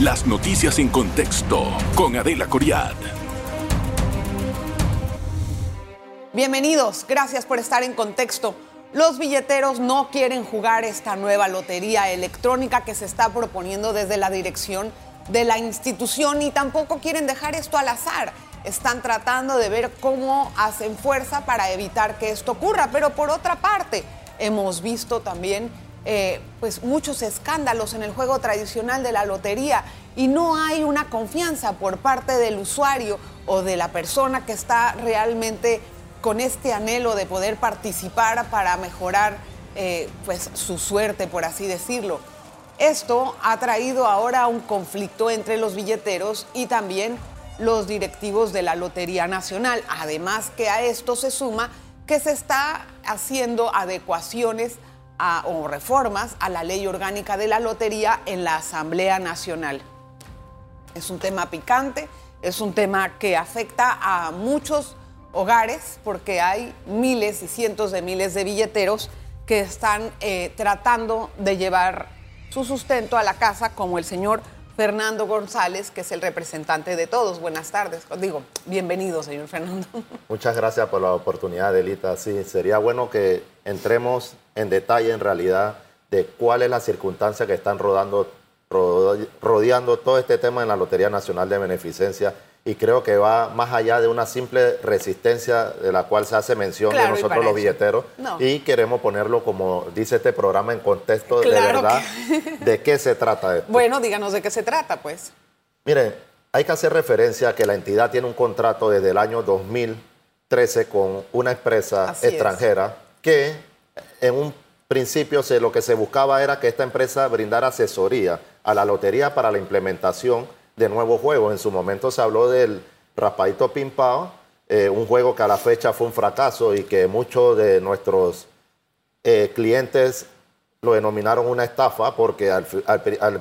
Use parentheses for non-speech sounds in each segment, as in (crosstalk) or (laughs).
Las noticias en contexto con Adela Coriad. Bienvenidos, gracias por estar en contexto. Los billeteros no quieren jugar esta nueva lotería electrónica que se está proponiendo desde la dirección de la institución y tampoco quieren dejar esto al azar. Están tratando de ver cómo hacen fuerza para evitar que esto ocurra. Pero por otra parte, hemos visto también eh, pues muchos escándalos en el juego tradicional de la lotería y no hay una confianza por parte del usuario o de la persona que está realmente con este anhelo de poder participar para mejorar eh, pues su suerte, por así decirlo. Esto ha traído ahora un conflicto entre los billeteros y también los directivos de la Lotería Nacional. Además que a esto se suma que se está haciendo adecuaciones o reformas a la ley orgánica de la lotería en la Asamblea Nacional. Es un tema picante, es un tema que afecta a muchos hogares porque hay miles y cientos de miles de billeteros que están eh, tratando de llevar su sustento a la casa, como el señor Fernando González, que es el representante de todos. Buenas tardes. Digo, bienvenido, señor Fernando. Muchas gracias por la oportunidad, Delita. Sí, sería bueno que entremos en detalle, en realidad, de cuál es la circunstancia que están rodando, rodeando todo este tema en la Lotería Nacional de Beneficencia. Y creo que va más allá de una simple resistencia de la cual se hace mención de nosotros los billeteros. Y queremos ponerlo como dice este programa en contexto de verdad (laughs) de qué se trata esto. Bueno, díganos de qué se trata, pues. Miren, hay que hacer referencia a que la entidad tiene un contrato desde el año 2013 con una empresa extranjera que en un principio se, lo que se buscaba era que esta empresa brindara asesoría a la lotería para la implementación de nuevos juegos. En su momento se habló del Raspadito Pimpao, eh, un juego que a la fecha fue un fracaso y que muchos de nuestros eh, clientes lo denominaron una estafa porque al,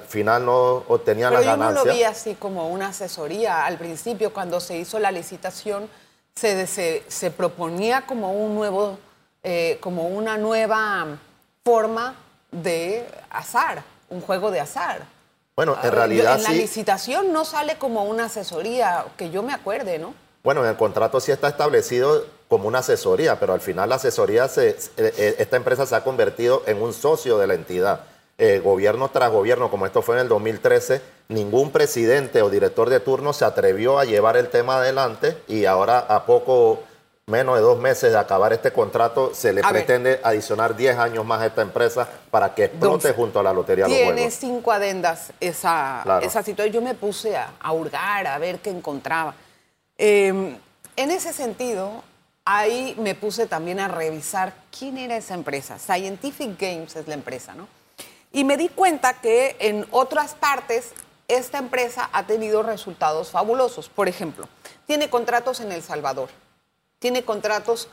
final no obtenían Pero las ganancias. Yo no lo vi así como una asesoría. Al principio, cuando se hizo la licitación, se, se, proponía como un nuevo, eh, como una nueva forma de azar, un juego de azar. Bueno, en realidad En la licitación no sale como una asesoría, que yo me acuerde, ¿no? Bueno, en el contrato sí está establecido como una asesoría, pero al final la asesoría, se, eh, eh, esta empresa se ha convertido en un socio de la entidad. Eh, gobierno tras gobierno, como esto fue en el 2013, ningún presidente o director de turno se atrevió a llevar el tema adelante y ahora a poco menos de dos meses de acabar este contrato, se le pretende adicionar 10 años más a esta empresa para que explote junto a la Lotería Tiene los Tiene cinco adendas esa, esa situación. Yo me puse a, hurgar, a ver qué encontraba. Em, en ese sentido, ahí me puse también a revisar quién era esa empresa. Scientific Games es la empresa, ¿no? Y me di cuenta que en otras partes esta empresa ha tenido resultados fabulosos. Por ejemplo, tiene contratos en El Salvador tiene contratos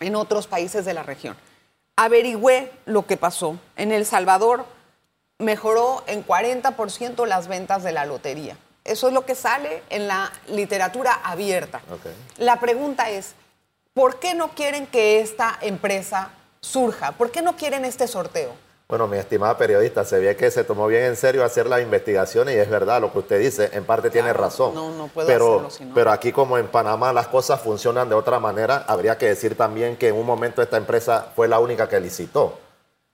en otros países de la región. Averigüé lo que pasó. En El Salvador mejoró en 40% las ventas de la lotería. Eso es lo que sale en la literatura abierta. La pregunta es, ¿por qué no quieren que esta empresa surja? ¿Por qué no quieren este sorteo? Bueno, mi estimada periodista, se ve que se tomó bien en serio hacer las investigaciones y es verdad lo que usted dice, en parte tiene razón. No, no puedo pero, hacerlo, pero aquí como en Panamá las cosas funcionan de otra manera, habría que decir también que en un momento esta empresa fue la única que licitó.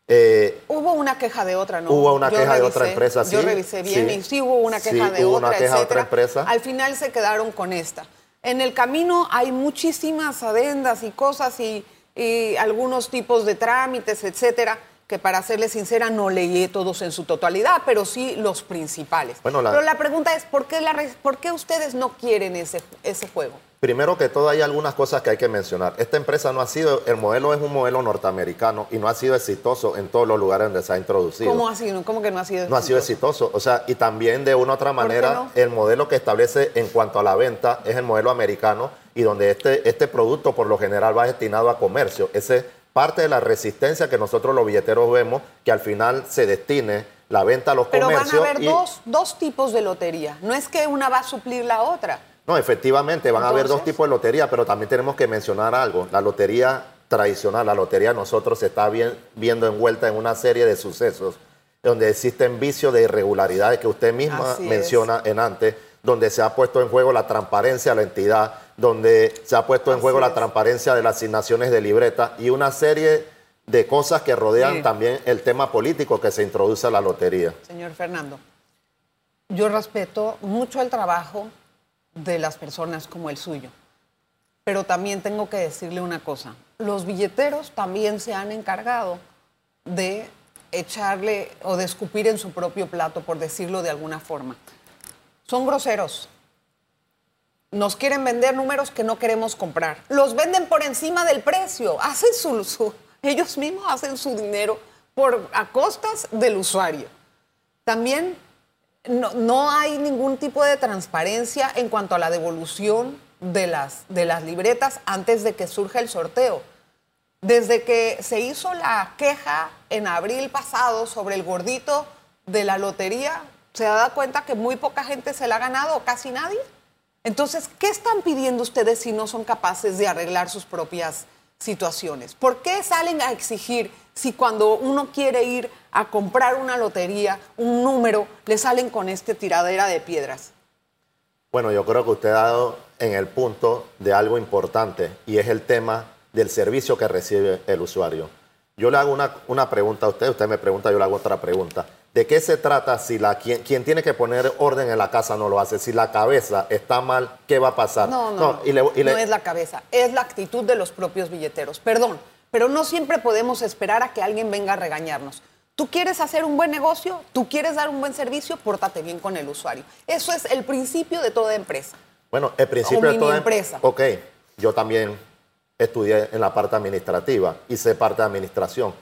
Eh, hubo una queja de otra, ¿no? Hubo una queja de otra empresa, sí. Yo revisé bien y sí hubo una queja de hubo otra, una queja de otra empresa. Al final se quedaron con esta. En el camino hay muchísimas adendas y cosas y, y algunos tipos de trámites, etcétera que para serle sincera no leí todos en su totalidad, pero sí los principales. Pero la pregunta es, ¿por qué, la, ¿por qué ustedes no quieren ese, ese juego? Primero que todo hay algunas cosas que hay que mencionar. Esta empresa no ha sido, el modelo es un modelo norteamericano y no ha sido exitoso en todos los lugares donde se ha introducido. ¿Cómo ha sido? ¿Cómo que no ha sido exitoso? No ha sido exitoso. O sea, y también de una u otra manera, el modelo que establece en cuanto a la venta es el modelo americano y donde este, este producto por lo general va destinado a comercio. Ese parte de la resistencia que nosotros los billeteros vemos, que al final se destine la venta a los comercios. Pero van a haber dos, dos, tipos de lotería, no es que una va a suplir la otra. No, efectivamente, van a haber dos tipos de lotería, pero también tenemos que mencionar algo. La lotería tradicional, la lotería nosotros se está viendo envuelta en una serie de sucesos donde existen vicios de irregularidades que usted misma menciona en antes, donde se ha puesto en juego la transparencia de la entidad, donde se ha puesto en juego la transparencia de las asignaciones de libreta y una serie de cosas que rodean también el tema político que se introduce a la lotería. Señor Fernando, yo respeto mucho el trabajo de las personas como el suyo, pero también tengo que decirle una cosa, los billeteros también se han encargado de echarle o de escupir en su propio plato, por decirlo de alguna forma. Son groseros. Nos quieren vender números que no queremos comprar. Los venden por encima del precio. Hacen su, ellos mismos hacen su dinero por, a costas del usuario. También no, no, hay ningún tipo de transparencia en cuanto a la devolución de las, de las libretas antes de que surja el sorteo. Desde que se hizo la queja en abril pasado sobre el gordito de la lotería, se da cuenta que muy poca gente se la ha ganado, casi nadie. Entonces, ¿qué están pidiendo ustedes si no son capaces de arreglar sus propias situaciones? ¿Por qué salen a exigir si cuando uno quiere ir a comprar una lotería, un número, le salen con este tiradera de piedras? Bueno, yo creo que usted ha dado en el punto de algo importante y es el tema del servicio que recibe el usuario. Yo le hago una, pregunta a usted, usted me pregunta, yo le hago otra pregunta. ¿De qué se trata si la, quien, quien, tiene que poner orden en la casa no lo hace? Si la cabeza está mal, ¿qué va a pasar? No, no, no, no es la cabeza, es la actitud de los propios billeteros. Perdón, pero no siempre podemos esperar a que alguien venga a regañarnos. Tú quieres hacer un buen negocio, tú quieres dar un buen servicio, pórtate bien con el usuario. Eso es el principio de toda empresa. Bueno, el principio de toda em- empresa. Ok, yo también estudié en la parte administrativa, hice parte de administración.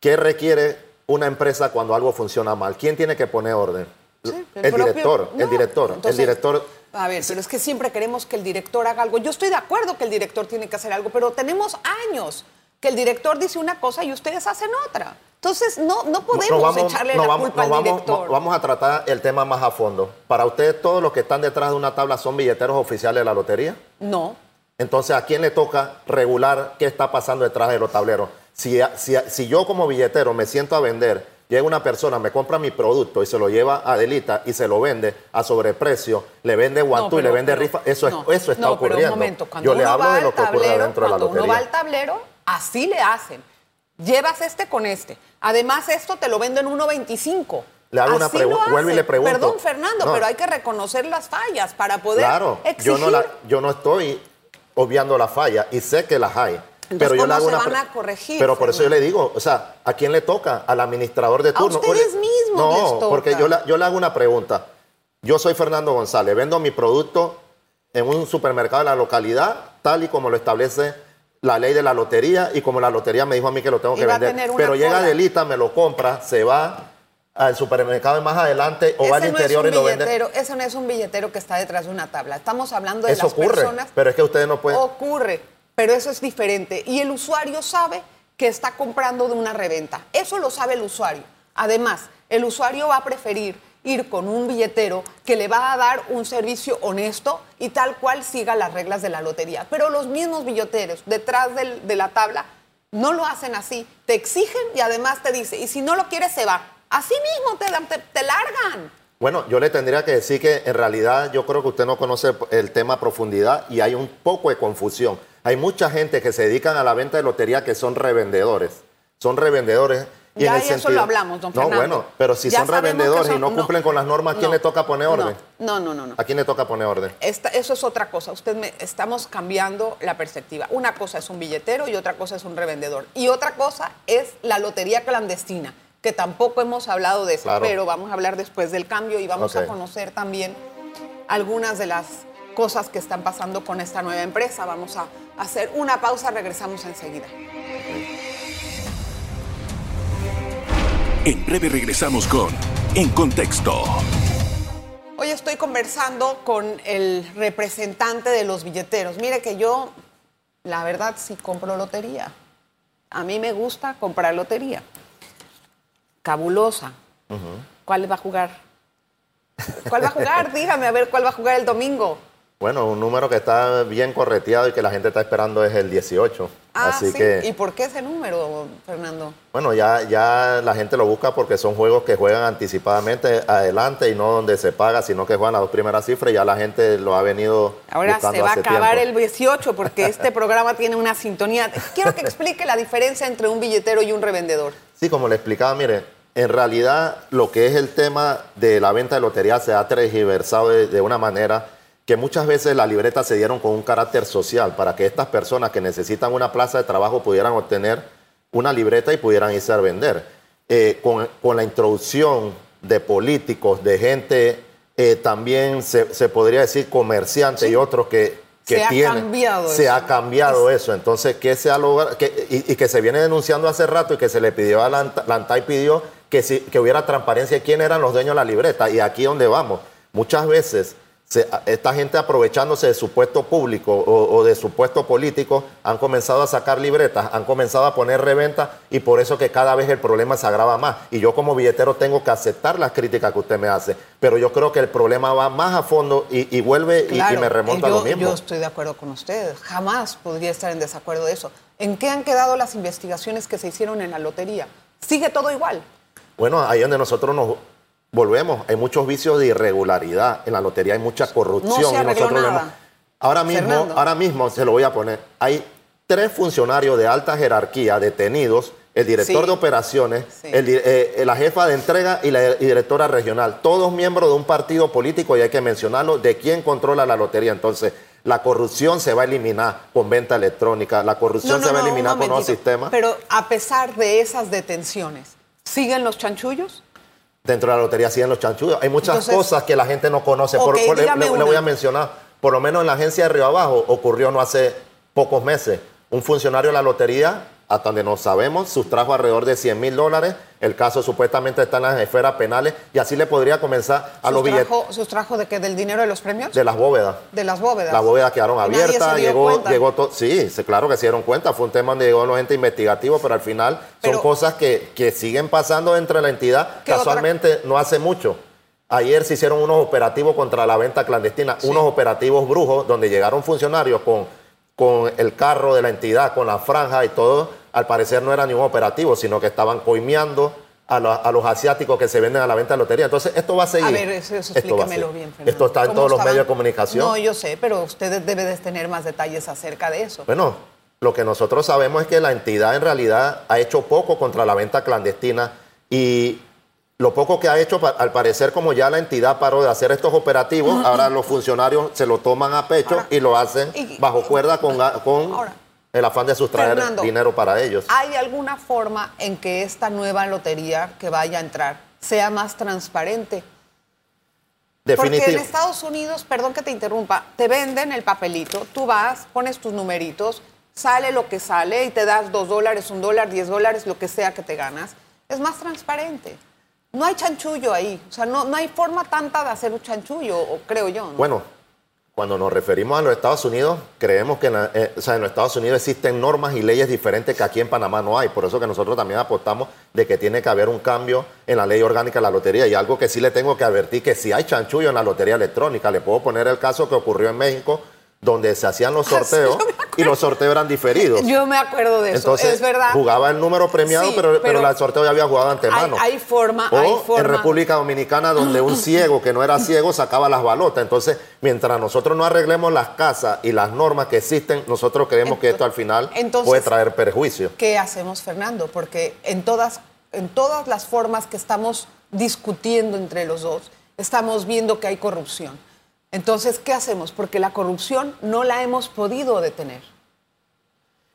¿Qué requiere una empresa cuando algo funciona mal? ¿Quién tiene que poner orden? el, director, el director, el director. A ver, pero es que siempre queremos que el director haga algo. Yo estoy de acuerdo que el director tiene que hacer algo, pero tenemos años que el director dice una cosa y ustedes hacen otra. Entonces, no, no podemos echarle la culpa al director. vamos a tratar el tema más a fondo. ¿Para ustedes todos los que están detrás de una tabla son billeteros oficiales de la lotería? No. Entonces, ¿a quién le toca regular qué está pasando detrás de los tableros? Si, si, yo como billetero me siento a vender, llega una persona, me compra mi producto y se lo lleva a Delita y se lo vende a sobreprecio, le vende guantú y le vende rifa, eso, es, eso está ocurriendo. Pero un momento, yo le hablo de lo que ocurre dentro de la lotería. Cuando uno va al tablero, así le hacen. Llevas este con este. Además, esto te lo vendo en 1.25. Le hago una pregunta, vuelvo y le pregunto. Perdón, Fernando, pero hay que reconocer las fallas para poder claro, Yo no, la, yo no estoy obviando la falla y sé que las hay. pero yo ¿cómo hago se van a corregir? Pero por eso yo le digo, o sea, ¿a quién le toca? Al administrador de turno. A ustedes mismos No, porque yo, yo le hago una pregunta. Yo soy Fernando González, vendo mi producto en un supermercado de la localidad, tal y como lo establece la ley de la lotería y como la lotería me dijo a mí que lo tengo que vender. Pero llega Delita, me lo compra, se va al supermercado más adelante o va al interior y lo vende. Ese no es un billetero que está detrás de una tabla. Estamos hablando de eso las ocurre, personas. Pero es que ustedes no pueden. Ocurre, pero eso es diferente. Y el usuario sabe que está comprando de una reventa. Eso lo sabe el usuario. Además, el usuario va a preferir ir con un billetero que le va a dar un servicio honesto y tal cual siga las reglas de la lotería. Pero los mismos billeteros detrás de la tabla no lo hacen así. Te exigen y además te dice, y si no lo quieres se va. Así mismo te, te, largan. Bueno, yo le tendría que decir que en realidad yo creo que usted no conoce el tema a profundidad y hay un poco de confusión. Hay mucha gente que se dedican a la venta de lotería que son revendedores. Son revendedores. Y ya eso lo hablamos, don Fernando. No, bueno, pero si son revendedores y no cumplen con las normas, ¿a quién le toca poner orden? No, no, no, no. ¿A quién le toca poner orden? eso es otra cosa. Usted me, estamos cambiando la perspectiva. Una cosa es un billetero y otra cosa es un revendedor. Y otra cosa es la lotería clandestina que tampoco hemos hablado de eso, pero vamos a hablar después del cambio y vamos a conocer también algunas de las cosas que están pasando con esta nueva empresa. Vamos a hacer una pausa, regresamos enseguida. En breve regresamos con En Contexto. Hoy estoy conversando con el representante de los billeteros. Mire que yo, la verdad, sí compro lotería. A mí me gusta comprar lotería cabulosa. ¿Cuál va a jugar? ¿Cuál va a jugar? (laughs) Dígame a ver cuál va a jugar el domingo. Bueno, un número que está bien correteado y que la gente está esperando es el 18. Ah, Así Que, ¿Y por qué ese número, Fernando? Bueno, ya, ya la gente lo busca porque son juegos que juegan anticipadamente adelante y no donde se paga, sino que juegan las dos primeras cifras y ya la gente lo ha venido Ahora se va a acabar el 18 porque este programa tiene una sintonía. Quiero que explique la diferencia entre un billetero y un revendedor. Sí, como le explicaba, mire, en realidad lo que es el tema de la venta de lotería se ha tergiversado de una manera que muchas veces las libretas se dieron con un carácter social para que estas personas que necesitan una plaza de trabajo pudieran obtener una libreta y pudieran irse a vender. Eh, con, la introducción de políticos, de gente eh, también se, podría decir comerciantes y otros que, que se ha cambiado se ha cambiado eso. Entonces, ¿qué se ha logrado? y, que se viene denunciando hace rato y que se le pidió a la, la pidió que, si, que hubiera transparencia de quién eran los dueños de la libreta. Y aquí donde vamos, muchas veces esta gente aprovechándose de su puesto público o, de su puesto político han comenzado a sacar libretas, han comenzado a poner reventa y por eso que cada vez el problema se agrava más. Y yo como billetero tengo que aceptar las críticas que usted me hace, pero yo creo que el problema va más a fondo y, vuelve y, me remonta a lo mismo. Yo estoy de acuerdo con ustedes, jamás podría estar en desacuerdo de eso. ¿En qué han quedado las investigaciones que se hicieron en la lotería? ¿Sigue todo igual? Bueno, ahí donde nosotros nos volvemos, hay muchos vicios de irregularidad. En la lotería hay mucha corrupción. y nosotros ahora mismo, ahora mismo se lo voy a poner. Hay tres funcionarios de alta jerarquía detenidos, el director de operaciones, eh, la jefa de entrega y la directora regional, todos miembros de un partido político y hay que mencionarlo, de quién controla la lotería. Entonces, la corrupción se va a eliminar con venta electrónica, la corrupción se va a eliminar con nuevos sistemas. Pero a pesar de esas detenciones, ¿siguen los chanchullos? Dentro de la lotería siguen los chanchullos. Hay muchas cosas que la gente no conoce. por, le, voy a mencionar, por lo menos en la agencia de Río Abajo ocurrió no hace pocos meses. Un funcionario de la lotería hasta donde no sabemos, sustrajo alrededor de 100 mil dólares. El caso supuestamente está en las esferas penales y así le podría comenzar a los billetes. ¿Sustrajo de qué? ¿Del dinero de los premios? De las bóvedas. De las bóvedas. Las bóvedas quedaron abiertas. llegó, llegó todo. Sí, claro que se dieron cuenta. Fue un tema donde llegó los entes investigativos, pero al final son cosas que, que, siguen pasando dentro de la entidad. Casualmente no hace mucho. Ayer se hicieron unos operativos contra la venta clandestina, unos operativos brujos donde llegaron funcionarios con, con el carro de la entidad, con la franja y todo al parecer no era ningún operativo, sino que estaban coimeando a, los asiáticos que se venden a la venta de lotería. Entonces, esto va a seguir. A ver, eso, explíquemelo bien, Fernando. Esto está en todos los medios de comunicación. No, yo sé, pero ustedes deben de tener más detalles acerca de eso. Bueno, lo que nosotros sabemos es que la entidad en realidad ha hecho poco contra la venta clandestina y lo poco que ha hecho, al parecer, como ya la entidad paró de hacer estos operativos, (clears throat) ahora los funcionarios se lo toman a pecho y lo hacen bajo cuerda con, con el afán de sustraer dinero para ellos. ¿Hay alguna forma en que esta nueva lotería que vaya a entrar sea más transparente? Porque en Estados Unidos, perdón que te interrumpa, te venden el papelito, tú vas, pones tus numeritos, sale lo que sale y te das dos dólares, un dólar, diez dólares, lo que sea que te ganas. Es más transparente. No hay chanchullo ahí. O sea, no, no hay forma tanta de hacer un chanchullo, creo yo. Bueno, cuando nos referimos a los Estados Unidos, creemos que eh, en, los Estados Unidos existen normas y leyes diferentes que aquí en Panamá no hay. Por eso que nosotros también apostamos de que tiene que haber un cambio en la ley orgánica de la lotería. Y algo que sí le tengo que advertir, que si hay chanchullo en la lotería electrónica, le puedo poner el caso que ocurrió en México, donde se hacían los (laughs) ah, sorteos y los sorteos eran diferidos. Yo me acuerdo de eso, Entonces, es verdad. Jugaba el número premiado, pero, pero, el sorteo ya había jugado antemano. Hay, forma, o hay forma. en República Dominicana, donde un ciego que no era ciego sacaba las balotas. Entonces, mientras nosotros no arreglemos las casas y las normas que existen, nosotros creemos que esto al final puede traer perjuicio. ¿Qué hacemos, Fernando? Porque en todas, en todas las formas que estamos discutiendo entre los dos, estamos viendo que hay corrupción entonces, ¿qué hacemos? Porque la corrupción no la hemos podido detener.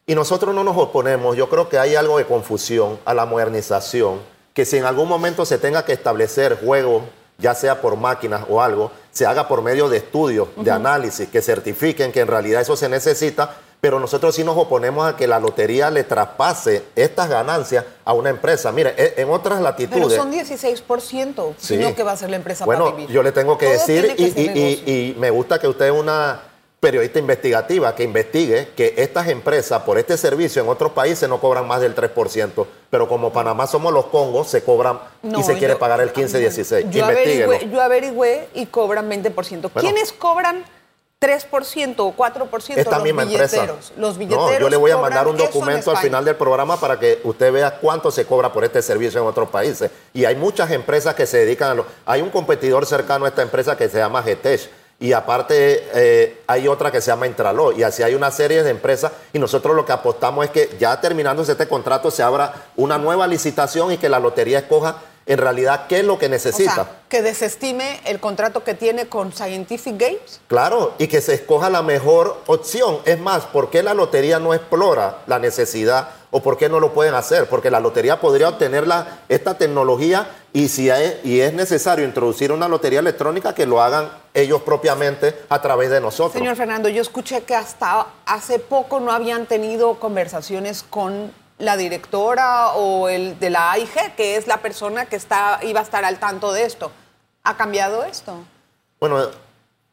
Y nosotros no nos oponemos, yo creo que hay algo de confusión a la modernización, que si en algún momento se tenga que establecer juegos, ya sea por máquinas o algo, se haga por medio de estudios, de análisis, que certifiquen que en realidad eso se necesita, pero nosotros sí nos oponemos a que la lotería le traspase estas ganancias a una empresa. Mire, e, en otras latitudes... Pero son 16%, sí. sino que va a ser la empresa bueno, para vivir. yo le tengo que decir, y, me gusta que usted es una periodista investigativa que investigue que estas empresas por este servicio en otros países no cobran más del 3%, pero como Panamá somos los Congos, se cobran y se quiere pagar el 15-16. Yo, averigüé, yo averigüé y cobran 20%. ¿Quiénes cobran 3% o 4% Esta los misma billeteros. empresa. Los billeteros. No, yo le voy a mandar un documento al final del programa para que usted vea cuánto se cobra por este servicio en otros países. Y hay muchas empresas que se dedican a lo. Hay un competidor cercano a esta empresa que se llama GTESH. Y aparte eh, hay otra que se llama Intraló. Y así hay una serie de empresas. Y nosotros lo que apostamos es que ya terminándose este contrato se abra una nueva licitación y que la lotería escoja en realidad qué es lo que O necesita. sea, que desestime el contrato que tiene con Scientific Games. Claro, y que se escoja la mejor opción. Es más, ¿por qué la lotería no explora la necesidad o por qué no lo pueden hacer? Porque la lotería podría obtener la- esta tecnología y si hay- y es necesario introducir una lotería electrónica que lo hagan ellos propiamente a través de nosotros. Señor Fernando, yo escuché que hasta hace poco no habían tenido conversaciones con la directora o el de la AIG, que es la persona que está, iba a estar al tanto de esto. ¿Ha cambiado esto? Bueno,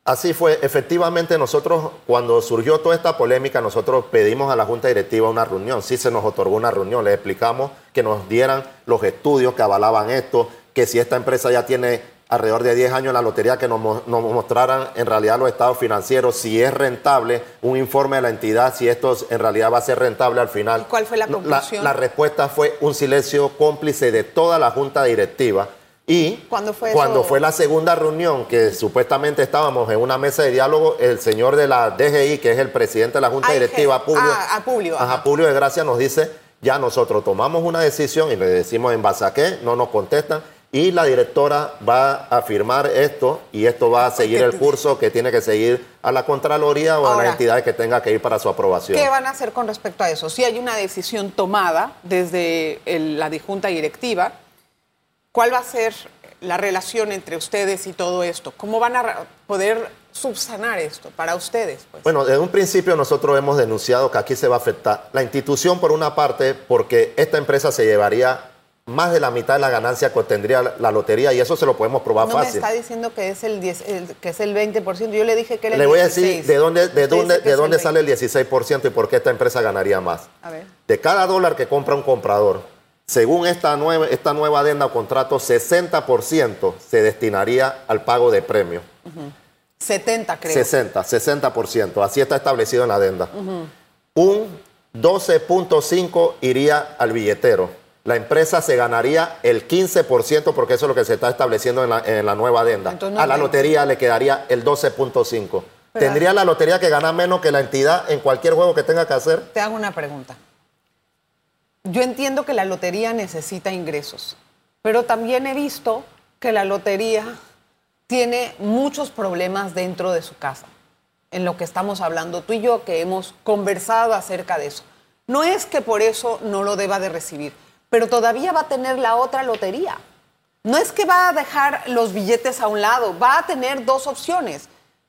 así fue. Efectivamente, nosotros, cuando surgió toda esta polémica, nosotros pedimos a la Junta Directiva una reunión. Sí se nos otorgó una reunión. Les explicamos que nos dieran los estudios que avalaban esto, que si esta empresa ya tiene alrededor de 10 años en la lotería, que nos, mo- nos mostraran en realidad los estados financieros, si es rentable, un informe de la entidad, si esto en realidad va a ser rentable al final. ¿Y cuál fue la conclusión? la respuesta fue un silencio cómplice de toda la Junta Directiva. Y ¿Cuándo fue cuando eso? fue la segunda reunión que supuestamente estábamos en una mesa de diálogo, el señor de la DGI, que es el presidente de la Junta AIG. Directiva, Publio, Ah, a Publio, ajá, ajá. Publio de Gracia nos dice, ya nosotros tomamos una decisión y le decimos en base a qué, no nos contestan, y la directora va a firmar esto y esto va a seguir el curso que tiene que seguir a la Contraloría o a Ahora, la entidad que tenga que ir para su aprobación. ¿Qué van a hacer con respecto a eso? Si hay una decisión tomada desde el- la junta directiva, ¿cuál va a ser la relación entre ustedes y todo esto? ¿Cómo van a poder subsanar esto para ustedes? Pues? Bueno, desde un principio nosotros hemos denunciado que aquí se va a afectar la institución por una parte porque esta empresa se llevaría más de la mitad de la ganancia que obtendría la, lotería y eso se lo podemos probar no me fácil. está diciendo que es el, 10, el- que es el 20%. Yo le dije que era el Le voy a 16. decir de dónde, de dónde, de dónde el sale el 16% y por qué esta empresa ganaría más. 20. A ver. De cada dólar que compra un comprador, según esta nueva, esta nueva adenda o contrato, 60% se destinaría al pago de premios. 70, creo. 60, 60%. Así está establecido en la adenda. Un 12.5 iría al billetero. La empresa se ganaría el 15% porque eso es lo que se está estableciendo en la, en la nueva adenda. Entonces no a la es 20. lotería le quedaría el 12.5. Pero- ¿Tendría la lotería que ganar menos que la entidad en cualquier juego que tenga que hacer? Te hago una pregunta. Yo entiendo que la lotería necesita ingresos, pero también he visto que la lotería tiene muchos problemas dentro de su casa, en lo que estamos hablando tú y yo, que hemos conversado acerca de eso. No es que por eso no lo deba de recibir, pero todavía va a tener la otra lotería. No es que va a dejar los billetes a un lado, va a tener dos opciones.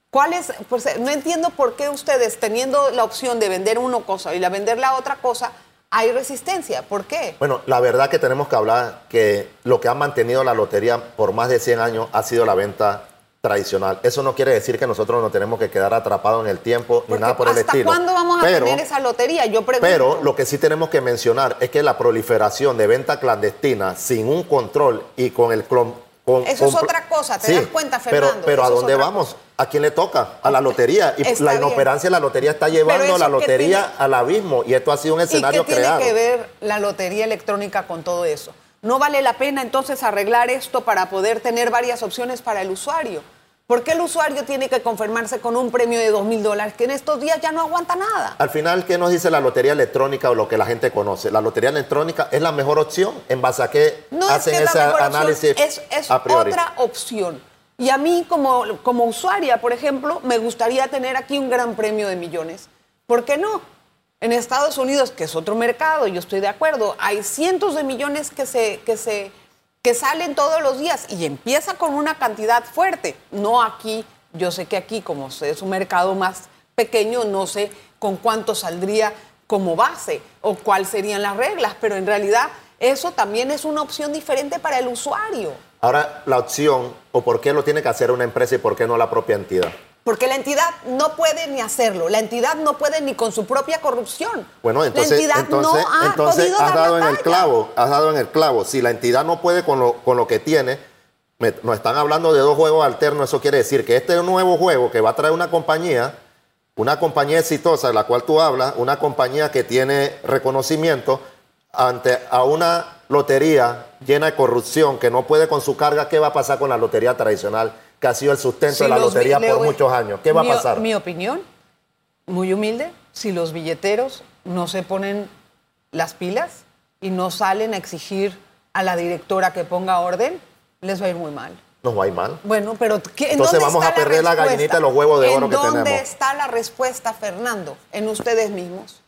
¿Cuál es? Pues eh, no entiendo por qué ustedes, teniendo la opción de vender una cosa y la vender la otra cosa, hay resistencia. ¿Por qué? Bueno, la verdad que tenemos que hablar que lo que ha mantenido la lotería por más de 100 años ha sido la venta tradicional. Eso no quiere decir que nosotros nos tenemos que quedar atrapados en el tiempo ni nada por el ¿Hasta estilo. cuándo vamos a Pero- tener esa lotería? Yo pregunto. Pero lo que sí tenemos que mencionar es que la proliferación de venta clandestina sin un control y con el... clon- con- Eso es otra cosa, ¿te das cuenta, pero- Fernando? Pero, ¿a Eso es dónde vamos? ¿A quién le toca? A la lotería. Y Está la bien. inoperancia de la lotería está Pero llevando a la lotería tiene- al abismo. Y esto ha sido un ¿Y escenario qué tiene creado. que ver la lotería electrónica con todo eso? ¿No vale la pena entonces arreglar esto para poder tener varias opciones para el usuario? ¿Por qué el usuario tiene que conformarse con un premio de dos mil dólares que en estos días ya no aguanta nada? Al final, ¿qué nos dice la lotería electrónica o lo que la gente conoce? La lotería electrónica es la mejor opción en base a qué No hacen es que es ese análisis opción, es, es a priori. otra opción. Y a mí como, como usuaria, por ejemplo, me gustaría tener aquí un gran premio de millones. ¿Por qué no? En Estados Unidos, que es otro mercado, yo estoy de acuerdo, hay cientos de millones que se, que se que salen todos los días y empieza con una cantidad fuerte. No aquí, yo sé que aquí, como es un mercado más pequeño, no sé con cuánto saldría como base o cuáles serían las reglas, pero en realidad eso también es una opción diferente para el usuario. Ahora, la opción, o por qué lo tiene que hacer una empresa y por qué no la propia entidad. Porque la entidad no puede ni hacerlo, la entidad no puede ni con su propia corrupción. Bueno, entonces, la entidad entonces, no ha entonces podido has dado en el clavo, has dado en el clavo. Si la entidad no puede con lo, con lo que tiene, nos están hablando de dos juegos alternos, eso quiere decir que este nuevo juego que va a traer una compañía, una compañía exitosa de la cual tú hablas, una compañía que tiene reconocimiento ante a una lotería llena de corrupción que no puede con su carga, ¿qué va a pasar con la lotería tradicional que ha sido el sustento de la lotería por muchos años? ¿Qué va a pasar? Mi opinión, muy humilde, si los billeteros no se ponen las pilas y no salen a exigir a la directora que ponga orden, les va a ir muy mal. Nos va a ir mal. Bueno, pero ¿qué, Entonces vamos a perder la, gallinita de los huevos de oro que tenemos. ¿Dónde está la respuesta, Fernando? En ustedes mismos.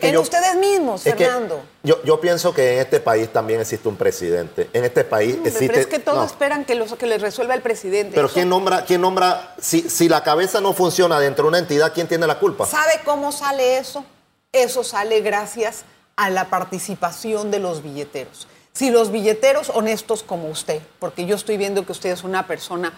En ustedes mismos, Fernando. yo, yo, pienso que en este país también existe un presidente. En este país existe. Pero es que todos esperan que, los, que les resuelva el presidente. Pero ¿quién nombra? Quién nombra si, si la cabeza no funciona dentro de una entidad, ¿quién tiene la culpa? ¿Sabe cómo sale eso? Eso sale gracias a la participación de los billeteros. Si los billeteros honestos como usted, porque yo estoy viendo que usted es una persona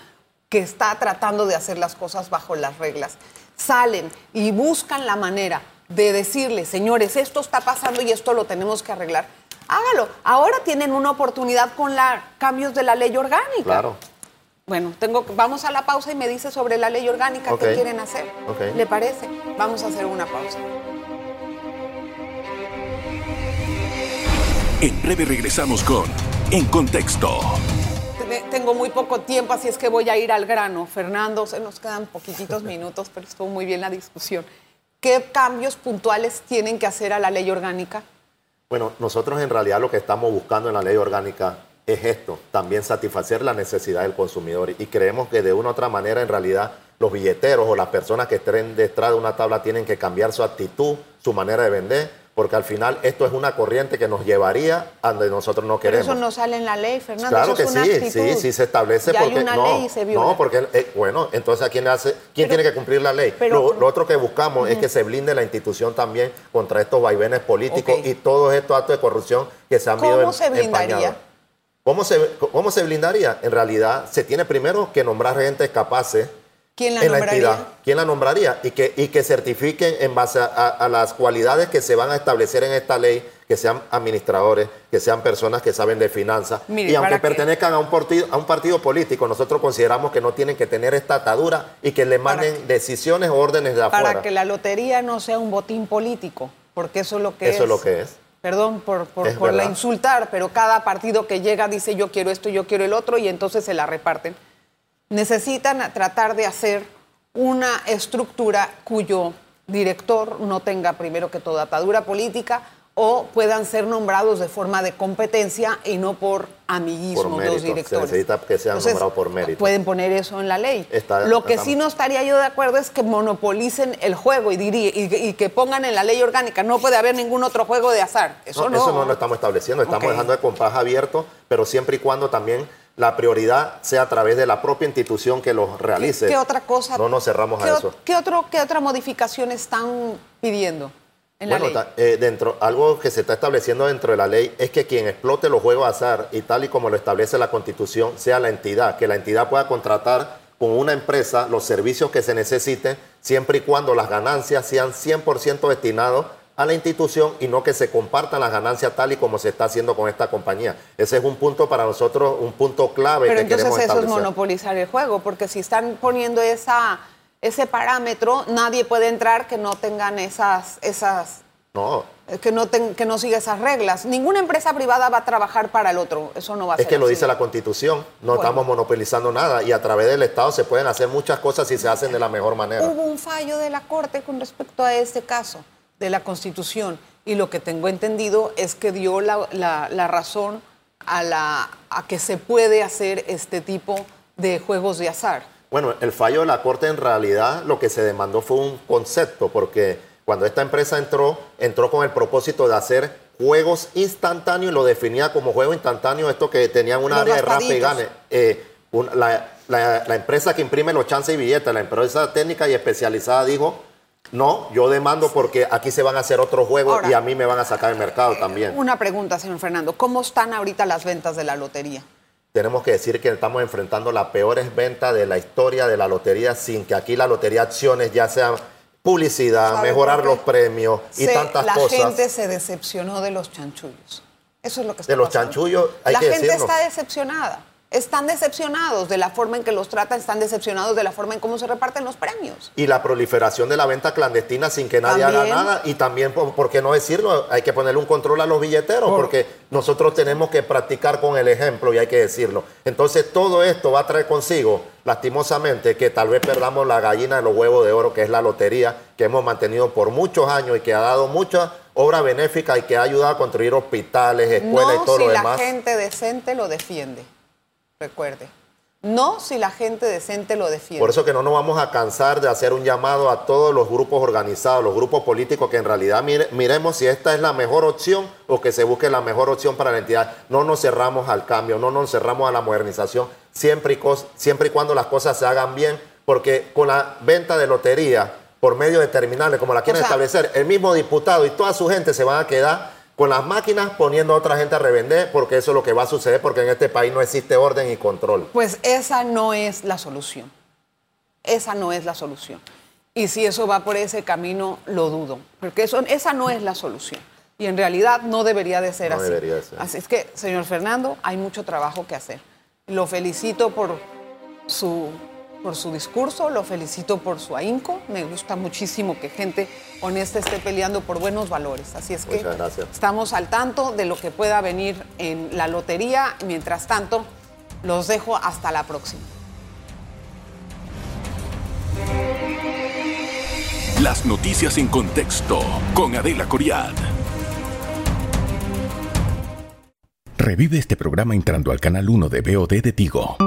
que está tratando de hacer las cosas bajo las reglas, salen y buscan la manera de decirle, señores, esto está pasando y esto lo tenemos que arreglar, hágalo. Ahora tienen una oportunidad con los cambios de la ley orgánica. Claro. Bueno, tengo, vamos a la pausa y me dice sobre la ley orgánica qué quieren hacer. ¿Le parece? Vamos a hacer una pausa. En breve regresamos con En Contexto. Tengo muy poco tiempo, así es que voy a ir al grano. Fernando, se nos quedan poquititos (laughs) minutos, pero estuvo muy bien la discusión. ¿Qué cambios puntuales tienen que hacer a la ley orgánica? Bueno, nosotros en realidad lo que estamos buscando en la ley orgánica es esto, también satisfacer la necesidad del consumidor. Y creemos que de una u otra manera, en realidad, los billeteros o las personas que estén detrás de una tabla tienen que cambiar su actitud, su manera de vender porque al final esto es una corriente que nos llevaría a donde nosotros no queremos. Pero eso no sale en la ley, Fernando. Claro que sí, sí, sí se establece porque hay una no, ley y se no, porque eh, bueno, entonces a quién hace, quién tiene que cumplir la ley. lo, otro que buscamos es que se blinde la institución también contra estos vaivenes políticos y todos estos actos de corrupción que se han visto ¿Cómo se blindaría? ¿Cómo se, ¿Cómo se blindaría? En realidad, se tiene primero que nombrar gente capaces ¿Quién la nombraría? ¿Quién la nombraría? Y que, y que certifiquen en base a, las cualidades que se van a establecer en esta ley, que sean administradores, que sean personas que saben de finanzas. y aunque pertenezcan a un, partido, a un partido político, nosotros consideramos que no tienen que tener esta atadura y que le manden decisiones o órdenes de afuera. Para que la lotería no sea un botín político, porque eso es lo que es. Eso es lo que es. Perdón por, por la insultar, pero cada partido que llega dice yo quiero esto, yo quiero el otro y entonces se la reparten necesitan tratar de hacer una estructura cuyo director no tenga primero que toda atadura política o puedan ser nombrados de forma de competencia y no por amiguismo de los directores. Se necesita que sean nombrados por mérito. Pueden poner eso en la ley. Lo que sí no estaría yo de acuerdo es que monopolicen el juego y, diría, y, que pongan en la ley orgánica. No puede haber ningún otro juego de azar. Eso no. Eso no lo estamos estableciendo. Estamos dejando el compás abierto, pero siempre y cuando también la prioridad sea a través de la propia institución que los realice. ¿Qué, otra cosa? No nos cerramos a eso. ¿qué, otro, ¿Qué otra modificación están pidiendo? En bueno, la ley? Eh, dentro, algo que se está estableciendo dentro de la ley es que quien explote los juegos a azar y tal y como lo establece la Constitución sea la entidad, que la entidad pueda contratar con una empresa los servicios que se necesiten siempre y cuando las ganancias sean 100% destinados a la institución y no que se compartan las ganancias tal y como se está haciendo con esta compañía. Ese es un punto para nosotros, un punto clave. Pero que entonces eso es monopolizar el juego, porque si están poniendo esa, ese parámetro, nadie puede entrar que no tengan esas... esas no. Que no, que no siga esas reglas. Ninguna empresa privada va a trabajar para el otro. Eso no va a ser. Es que lo dice la Constitución. No estamos monopolizando nada y a través del Estado se pueden hacer muchas cosas si se hacen de la mejor manera. Hubo un fallo de la Corte con respecto a este caso de la Constitución y lo que tengo entendido es que dio la, razón a, la, a que se puede hacer este tipo de juegos de azar. Bueno, el fallo de la Corte en realidad lo que se demandó fue un concepto, porque cuando esta empresa entró, entró con el propósito de hacer juegos instantáneos y lo definía como juego instantáneo, esto que tenían un área de rap y gane. Eh, la, la, empresa que imprime los chances y billetes, la empresa técnica y especializada dijo no, yo demando porque aquí se van a hacer otros juegos y a mí me van a sacar el mercado también. Una pregunta, señor Fernando. ¿Cómo están ahorita las ventas de la lotería? Tenemos que decir que estamos enfrentando las peores ventas de la historia de la lotería sin que aquí la lotería acciones ya sea publicidad, mejorar los premios y tantas cosas. La gente se decepcionó de los chanchullos. Eso es lo que está De los chanchullos hay la que La gente está decepcionada. Están decepcionados de la forma en que los tratan, están decepcionados de la forma en cómo se reparten los premios. Y la proliferación de la venta clandestina sin que nadie haga nada. Y también, ¿por qué no decirlo? Hay que ponerle un control a los billeteros, porque nosotros tenemos que practicar con el ejemplo y hay que decirlo. Entonces, todo esto va a traer consigo, lastimosamente, que tal vez perdamos la gallina de los huevos de oro, que es la lotería, que hemos mantenido por muchos años y que ha dado mucha obra benéfica y que ha ayudado a construir hospitales, escuelas y todo lo demás. Si la gente decente lo defiende recuerde. No si la gente decente lo defiende. Por eso que no nos vamos a cansar de hacer un llamado a todos los grupos organizados, los grupos políticos, que en realidad miremos si esta es la mejor opción o que se busque la mejor opción para la entidad. No nos cerramos al cambio, no nos cerramos a la modernización, siempre y, siempre y cuando las cosas se hagan bien, porque con la venta de lotería por medio de terminales, como la quieren establecer, el mismo diputado y toda su gente se van a quedar con las máquinas poniendo a otra gente a revender, porque eso es lo que va a suceder, porque en este país no existe orden y control. Pues esa no es la solución. Esa no es la solución. Y si eso va por ese camino, lo dudo, porque eso, esa no es la solución. Y en realidad no debería de ser no así. Debería ser. Así es que, señor Fernando, hay mucho trabajo que hacer. Lo felicito por su por su discurso, lo felicito por su ahínco. Me gusta muchísimo que gente honesta esté peleando por buenos valores. Así es que estamos al tanto de lo que pueda venir en la lotería. Mientras tanto, los dejo hasta la próxima. Las noticias en contexto con Adela Coriad. Revive este programa entrando al canal 1 de BOD de Tigo.